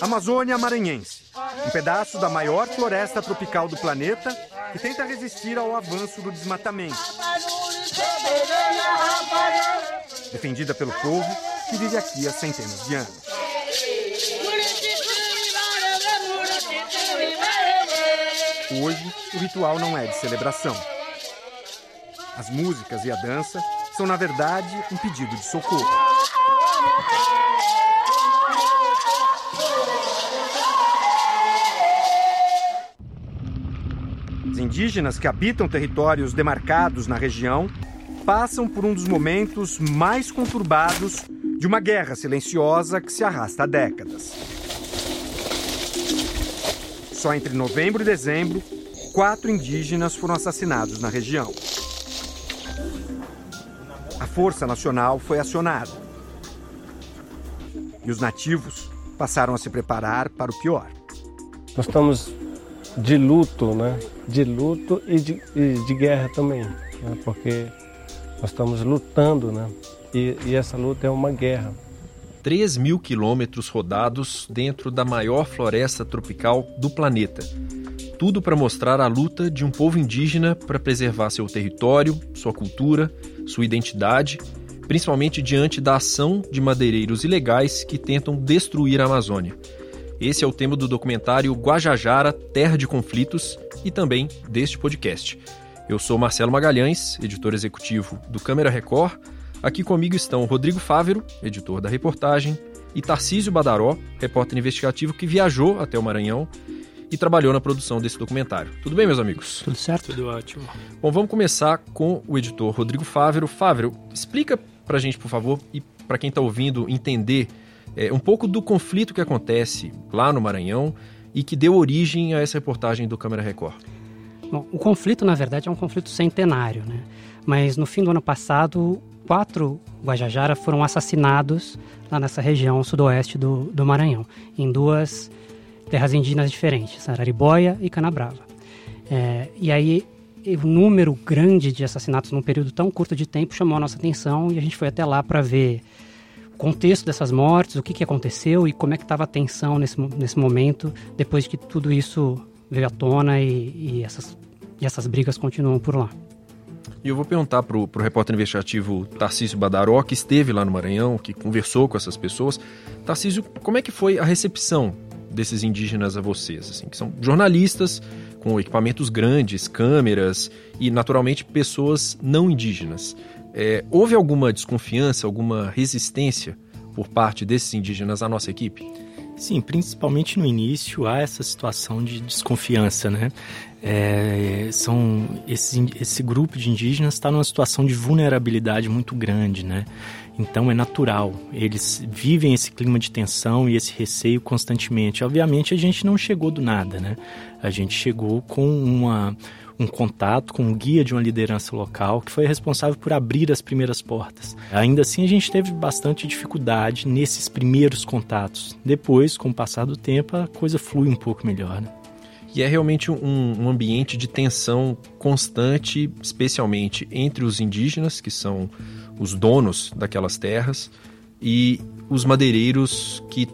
Amazônia Maranhense, um pedaço da maior floresta tropical do planeta que tenta resistir ao avanço do desmatamento. Defendida pelo povo que vive aqui há centenas de anos. Hoje, o ritual não é de celebração. As músicas e a dança são, na verdade, um pedido de socorro. Indígenas que habitam territórios demarcados na região passam por um dos momentos mais conturbados de uma guerra silenciosa que se arrasta há décadas. Só entre novembro e dezembro, quatro indígenas foram assassinados na região. A Força Nacional foi acionada. E os nativos passaram a se preparar para o pior. Nós estamos de luto, né? De luto e de, e de guerra também, né? porque nós estamos lutando, né? E, e essa luta é uma guerra. 3 mil quilômetros rodados dentro da maior floresta tropical do planeta. Tudo para mostrar a luta de um povo indígena para preservar seu território, sua cultura, sua identidade, principalmente diante da ação de madeireiros ilegais que tentam destruir a Amazônia. Esse é o tema do documentário Guajajara Terra de Conflitos e também deste podcast. Eu sou Marcelo Magalhães, editor executivo do Câmara Record. Aqui comigo estão Rodrigo Fávero, editor da reportagem, e Tarcísio Badaró, repórter investigativo que viajou até o Maranhão e trabalhou na produção desse documentário. Tudo bem, meus amigos? Tudo certo? Tudo ótimo. Bom, vamos começar com o editor Rodrigo Fávero. Fávero, explica pra gente, por favor, e para quem está ouvindo entender é, um pouco do conflito que acontece lá no Maranhão e que deu origem a essa reportagem do Câmara Record. Bom, o conflito, na verdade, é um conflito centenário, né? Mas no fim do ano passado, quatro Guajajara foram assassinados lá nessa região sudoeste do, do Maranhão, em duas terras indígenas diferentes, Araribóia e Canabrava. É, e aí, o número grande de assassinatos num período tão curto de tempo chamou a nossa atenção e a gente foi até lá para ver contexto dessas mortes, o que, que aconteceu e como é que estava a tensão nesse, nesse momento, depois que tudo isso veio à tona e, e essas, e essas brigas continuam por lá. E eu vou perguntar para o repórter investigativo Tarcísio Badaró, que esteve lá no Maranhão, que conversou com essas pessoas. Tarcísio, como é que foi a recepção desses indígenas a vocês? Assim, que são jornalistas com equipamentos grandes, câmeras e, naturalmente, pessoas não indígenas. É, houve alguma desconfiança, alguma resistência por parte desses indígenas à nossa equipe? Sim, principalmente no início há essa situação de desconfiança, né? É, são esse, esse grupo de indígenas está numa situação de vulnerabilidade muito grande, né? Então é natural, eles vivem esse clima de tensão e esse receio constantemente. Obviamente a gente não chegou do nada, né? A gente chegou com uma um contato com um guia de uma liderança local que foi responsável por abrir as primeiras portas. Ainda assim, a gente teve bastante dificuldade nesses primeiros contatos. Depois, com o passar do tempo, a coisa flui um pouco melhor. Né? E é realmente um, um ambiente de tensão constante, especialmente entre os indígenas, que são os donos daquelas terras, e os madeireiros que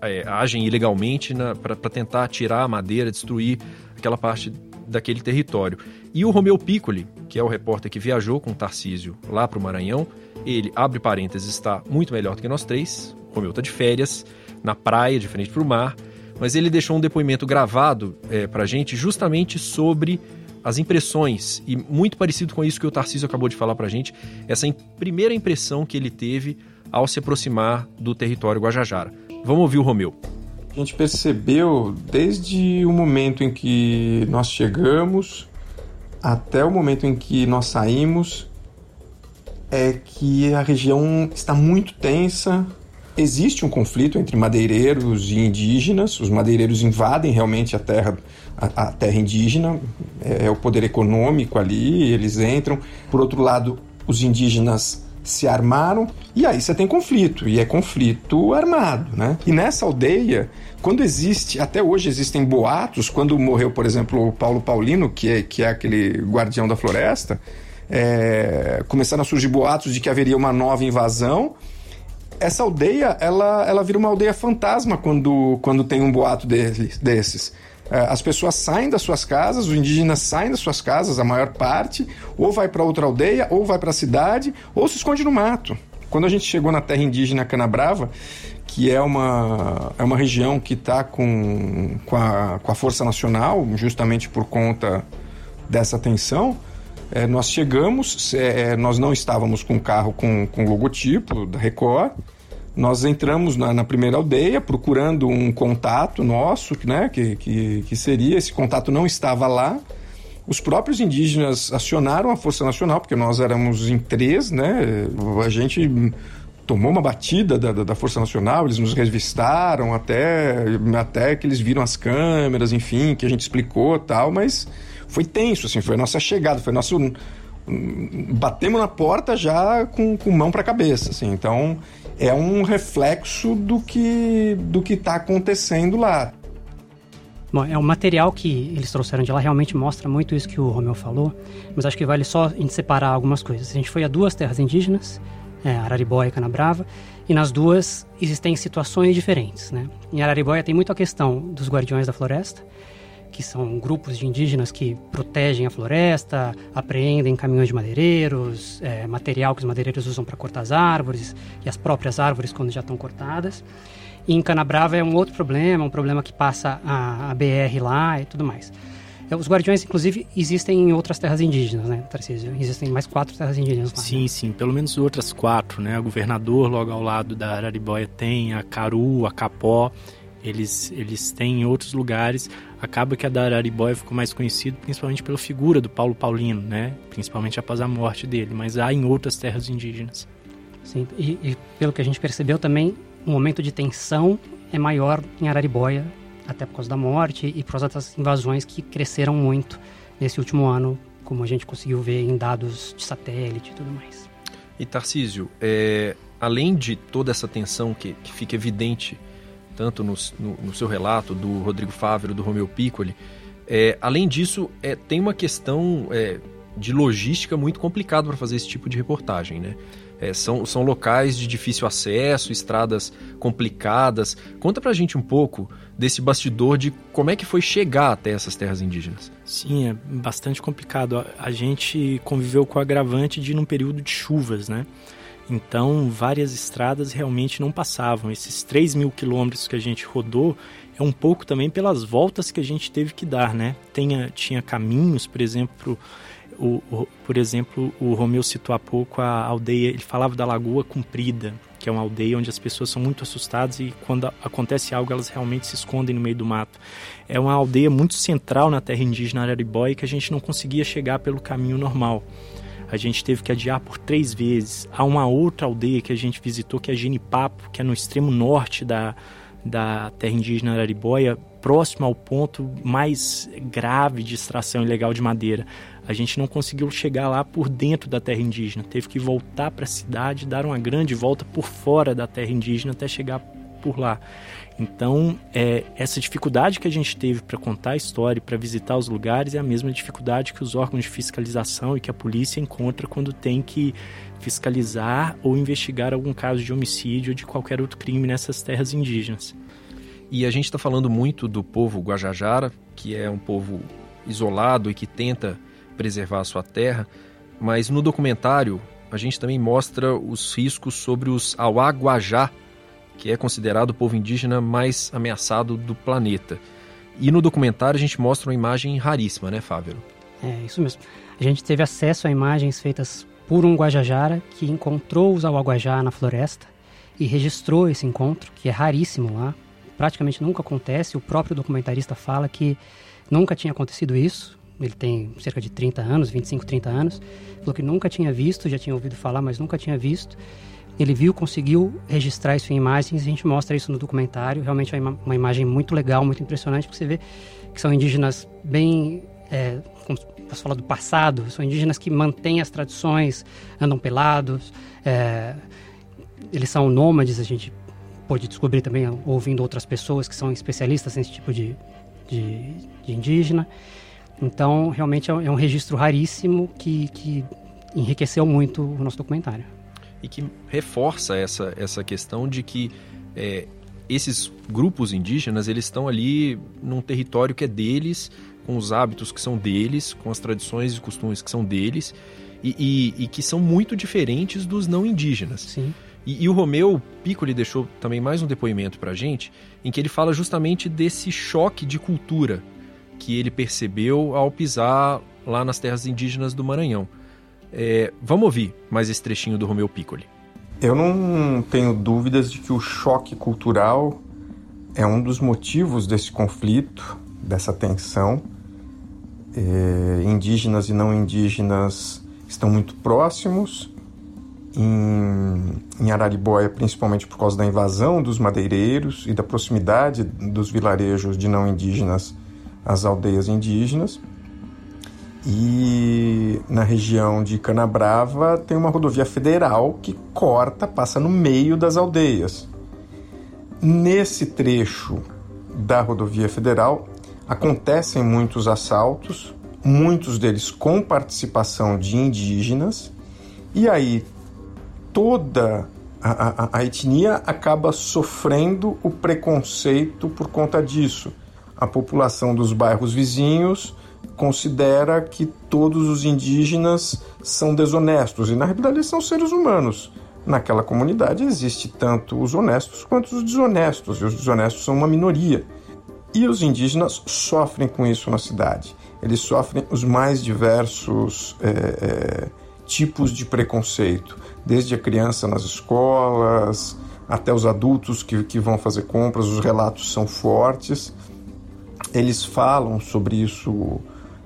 é, agem ilegalmente para tentar tirar a madeira, destruir aquela parte daquele território. E o Romeu Piccoli, que é o repórter que viajou com o Tarcísio lá para o Maranhão, ele, abre parênteses, está muito melhor do que nós três. O Romeu está de férias, na praia, de frente para o mar, mas ele deixou um depoimento gravado é, para a gente justamente sobre as impressões, e muito parecido com isso que o Tarcísio acabou de falar para a gente, essa primeira impressão que ele teve ao se aproximar do território Guajajara. Vamos ouvir o Romeu. A gente percebeu desde o momento em que nós chegamos até o momento em que nós saímos é que a região está muito tensa. Existe um conflito entre madeireiros e indígenas. Os madeireiros invadem realmente a terra, a, a terra indígena. É, é o poder econômico ali. Eles entram. Por outro lado, os indígenas se armaram e aí você tem conflito, e é conflito armado, né? E nessa aldeia, quando existe, até hoje existem boatos, quando morreu, por exemplo, o Paulo Paulino, que é, que é aquele guardião da floresta, é, começaram a surgir boatos de que haveria uma nova invasão, essa aldeia, ela, ela vira uma aldeia fantasma quando, quando tem um boato deles, desses. É, as pessoas saem das suas casas, os indígenas saem das suas casas, a maior parte, ou vai para outra aldeia, ou vai para a cidade, ou se esconde no mato. Quando a gente chegou na terra indígena Canabrava, que é uma, é uma região que está com, com, a, com a Força Nacional, justamente por conta dessa tensão, é, nós chegamos, é, nós não estávamos com carro com, com logotipo da Record, nós entramos na, na, primeira aldeia procurando um contato nosso, né, que, que, que seria, esse contato não estava lá, os próprios indígenas acionaram a Força Nacional, porque nós éramos em três, né? A gente tomou uma batida da, da, Força Nacional, eles nos revistaram até, até que eles viram as câmeras, enfim, que a gente explicou tal, mas foi tenso, assim, foi a nossa chegada, foi nosso. Batemos na porta já com, com mão para cabeça, assim, então é um reflexo do que do que está acontecendo lá. Bom, é o material que eles trouxeram de lá realmente mostra muito isso que o Romeu falou, mas acho que vale só a gente separar algumas coisas. A gente foi a duas terras indígenas, é, Araribóia e Canabrava, e nas duas existem situações diferentes. Né? Em Araribóia tem muito a questão dos guardiões da floresta, que são grupos de indígenas que protegem a floresta, apreendem caminhões de madeireiros, é, material que os madeireiros usam para cortar as árvores e as próprias árvores quando já estão cortadas. E em Canabrava é um outro problema, um problema que passa a, a BR lá e tudo mais. É, os guardiões, inclusive, existem em outras terras indígenas, né, Tarcísio? Existem mais quatro terras indígenas lá. Sim, né? sim, pelo menos outras quatro, né? O governador, logo ao lado da Araribóia, tem a Caru, a Capó, eles, eles têm em outros lugares. Acaba que a da Araribóia ficou mais conhecida principalmente pela figura do Paulo Paulino, né? Principalmente após a morte dele, mas há em outras terras indígenas. Sim, e, e pelo que a gente percebeu também, o momento de tensão é maior em Araribóia, até por causa da morte e por causa das invasões que cresceram muito nesse último ano, como a gente conseguiu ver em dados de satélite e tudo mais. E Tarcísio, é, além de toda essa tensão que, que fica evidente tanto no, no, no, seu relato do Rodrigo Fávero, do Romeu Piccoli, é, além disso, é, tem uma questão é, de logística muito complicada para fazer esse tipo de reportagem, né? É, são, são locais de difícil acesso, estradas complicadas. Conta pra gente um pouco desse bastidor de como é que foi chegar até essas terras indígenas. Sim, é bastante complicado. A gente conviveu com o agravante de ir num período de chuvas, né? Então, várias estradas realmente não passavam. Esses 3 mil quilômetros que a gente rodou é um pouco também pelas voltas que a gente teve que dar, né? Tinha, tinha caminhos, por exemplo, o, o, por exemplo, o Romeu citou há pouco a aldeia, ele falava da Lagoa Comprida, que é uma aldeia onde as pessoas são muito assustadas e quando acontece algo elas realmente se escondem no meio do mato. É uma aldeia muito central na terra indígena Araribóia que a gente não conseguia chegar pelo caminho normal. A gente teve que adiar por três vezes. Há uma outra aldeia que a gente visitou, que é Genipapo, que é no extremo norte da, da terra indígena Araribóia, próximo ao ponto mais grave de extração ilegal de madeira. A gente não conseguiu chegar lá por dentro da terra indígena, teve que voltar para a cidade, dar uma grande volta por fora da terra indígena até chegar por lá. Então, é, essa dificuldade que a gente teve para contar a história para visitar os lugares é a mesma dificuldade que os órgãos de fiscalização e que a polícia encontra quando tem que fiscalizar ou investigar algum caso de homicídio ou de qualquer outro crime nessas terras indígenas. E a gente está falando muito do povo Guajajara, que é um povo isolado e que tenta preservar a sua terra, mas no documentário a gente também mostra os riscos sobre os Awaguajá, que é considerado o povo indígena mais ameaçado do planeta. E no documentário a gente mostra uma imagem raríssima, né, Fávero? É, isso mesmo. A gente teve acesso a imagens feitas por um Guajajara que encontrou os Awaguajá na floresta e registrou esse encontro, que é raríssimo lá. Praticamente nunca acontece. O próprio documentarista fala que nunca tinha acontecido isso ele tem cerca de 30 anos, 25, 30 anos, falou que nunca tinha visto, já tinha ouvido falar, mas nunca tinha visto. Ele viu, conseguiu registrar isso em imagens, a gente mostra isso no documentário. Realmente é uma imagem muito legal, muito impressionante, porque você vê que são indígenas bem, é, como posso falar do passado, são indígenas que mantêm as tradições, andam pelados, é, eles são nômades, a gente pode descobrir também ouvindo outras pessoas que são especialistas nesse tipo de, de, de indígena. Então, realmente é, é um registro raríssimo que, que enriqueceu muito o nosso documentário. E que reforça essa, essa questão de que é, esses grupos indígenas eles estão ali num território que é deles, com os hábitos que são deles, com as tradições e costumes que são deles e, e, e que são muito diferentes dos não indígenas. Sim. E, e, o Romeu Piccoli deixou também mais um depoimento para a gente, em que ele fala justamente desse choque de cultura que ele percebeu ao pisar lá nas terras indígenas do Maranhão. É, vamos ouvir mais esse trechinho do Romeu Piccoli. Eu não tenho dúvidas de que o choque cultural é um dos motivos desse conflito, dessa tensão. É, indígenas e não indígenas estão muito próximos. Em, em Araribóia, principalmente por causa da invasão dos madeireiros e da proximidade dos vilarejos de não indígenas às aldeias indígenas. E na região de Canabrava tem uma rodovia federal que corta, passa no meio das aldeias. Nesse trecho da rodovia federal acontecem muitos assaltos, muitos deles com participação de indígenas, e aí toda a, a, a etnia acaba sofrendo o preconceito por conta disso. A população dos bairros vizinhos considera que todos os indígenas são desonestos e na realidade eles são seres humanos. Naquela comunidade existe tanto os honestos quanto os desonestos, e os desonestos são uma minoria. E os indígenas sofrem com isso na cidade. Eles sofrem os mais diversos é, é, tipos de preconceito, desde a criança nas escolas até os adultos que, que vão fazer compras, os relatos são fortes. Eles falam sobre isso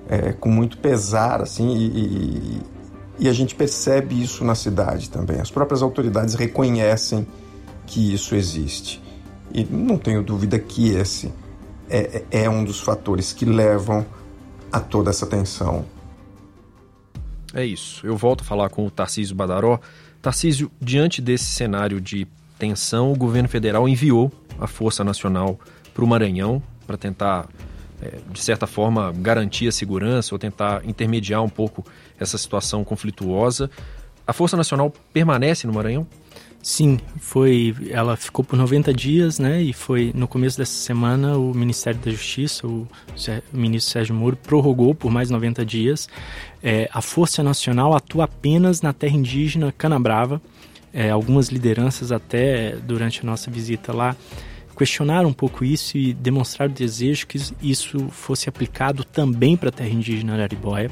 é, com muito pesar, assim, e, e, e, a gente percebe isso na cidade também. As próprias autoridades reconhecem que isso existe. E não tenho dúvida que esse é, é, é um dos fatores que levam a toda essa tensão. É isso. Eu volto a falar com o Tarcísio Badaró. Tarcísio, diante desse cenário de tensão, o governo federal enviou a Força Nacional para o Maranhão para tentar de certa forma, garantir a segurança ou tentar intermediar um pouco essa situação conflituosa. A Força Nacional permanece no Maranhão? Sim, foi. Ela ficou por 90 dias, né? E foi no começo dessa semana o Ministério da Justiça, o, o ministro Sérgio Moro, prorrogou por mais 90 dias. É, a Força Nacional atua apenas na terra indígena Canabrava. É, algumas lideranças até durante a nossa visita lá questionar um pouco isso e demonstrar o desejo que isso fosse aplicado também para a terra indígena Araribóia.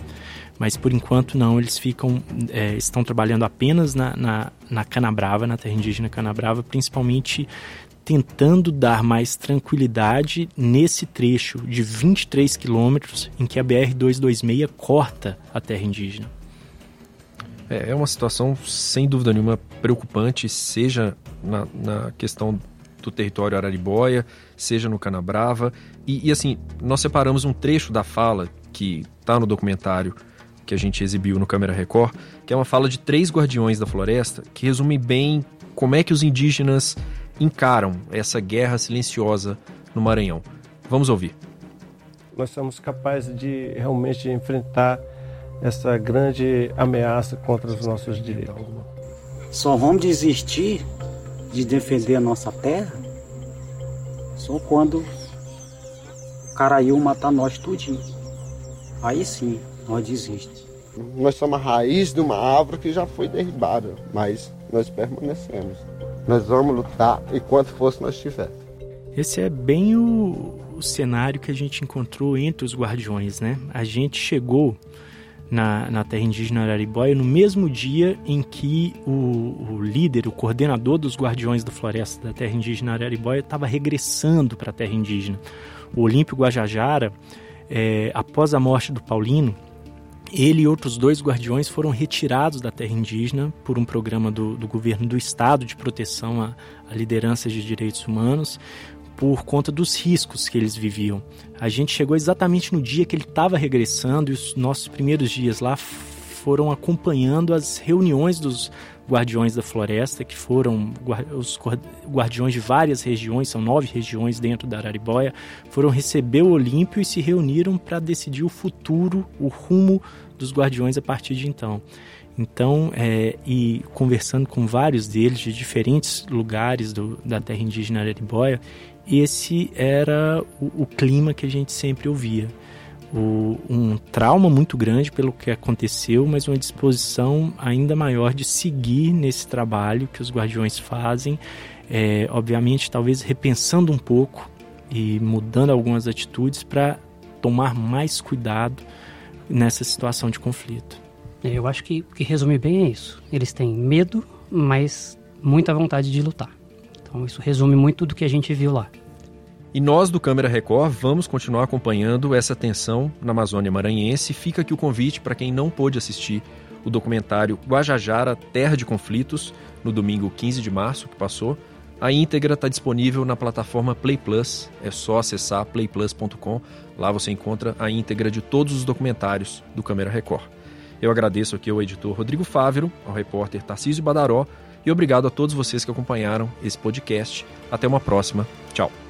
Mas por enquanto não, eles ficam, é, estão trabalhando apenas na, na, na Canabrava, na terra indígena Canabrava, principalmente tentando dar mais tranquilidade nesse trecho de 23 quilômetros em que a BR-226 corta a terra indígena. É, é uma situação, sem dúvida nenhuma, preocupante, seja na, na questão do território Araribóia, seja no Canabrava. E, e assim, nós separamos um trecho da fala que está no documentário que a gente exibiu no Câmera Record, que é uma fala de três guardiões da floresta, que resume bem como é que os indígenas encaram essa guerra silenciosa no Maranhão. Vamos ouvir. Nós somos capazes de realmente enfrentar essa grande ameaça contra os nossos direitos. Só vamos desistir de defender a nossa terra só quando o Caraíu matar nós tudinho. Aí sim, nós desistimos. Nós somos a raiz de uma árvore que já foi derribada, mas nós permanecemos. Nós vamos lutar enquanto fosse nós tiver. Esse é bem o, o cenário que a gente encontrou entre os guardiões, né? A gente chegou na, na terra indígena Araribóia no mesmo dia em que o, o, líder, o coordenador dos Guardiões da Floresta da terra indígena Araribóia estava regressando para a terra indígena. O Olímpio Guajajara, é, após a morte do Paulino, ele e outros dois guardiões foram retirados da terra indígena por um programa do, do governo do estado de proteção a, a lideranças de direitos humanos por conta dos riscos que eles viviam. A gente chegou exatamente no dia que ele estava regressando e os nossos primeiros dias lá foram acompanhando as reuniões dos guardiões da floresta, que foram os guardiões de várias regiões, são nove regiões dentro da Araribóia, foram receber o Olímpio e se reuniram para decidir o futuro, o rumo dos guardiões a partir de então. Então, é, e conversando com vários deles de diferentes lugares do, da terra indígena Araribóia, esse era o, o clima que a gente sempre ouvia. O, um trauma muito grande pelo que aconteceu, mas uma disposição ainda maior de seguir nesse trabalho que os guardiões fazem, é, obviamente, talvez repensando um pouco e mudando algumas atitudes para tomar mais cuidado nessa situação de conflito. É, eu acho que que resume bem é isso. Eles têm medo, mas muita vontade de lutar. Então isso resume muito do que a gente viu lá. E nós do Câmera Record vamos continuar acompanhando essa tensão na Amazônia Maranhense. Fica aqui o convite para quem não pôde assistir o documentário Guajajara Terra de Conflitos no domingo 15 de março que passou. A íntegra está disponível na plataforma Play Plus. É só acessar playplus.com. Lá você encontra a íntegra de todos os documentários do Câmera Record. Eu agradeço aqui ao editor Rodrigo Fávero, ao repórter Tarcísio Badaró e obrigado a todos vocês que acompanharam esse podcast. Até uma próxima. Tchau.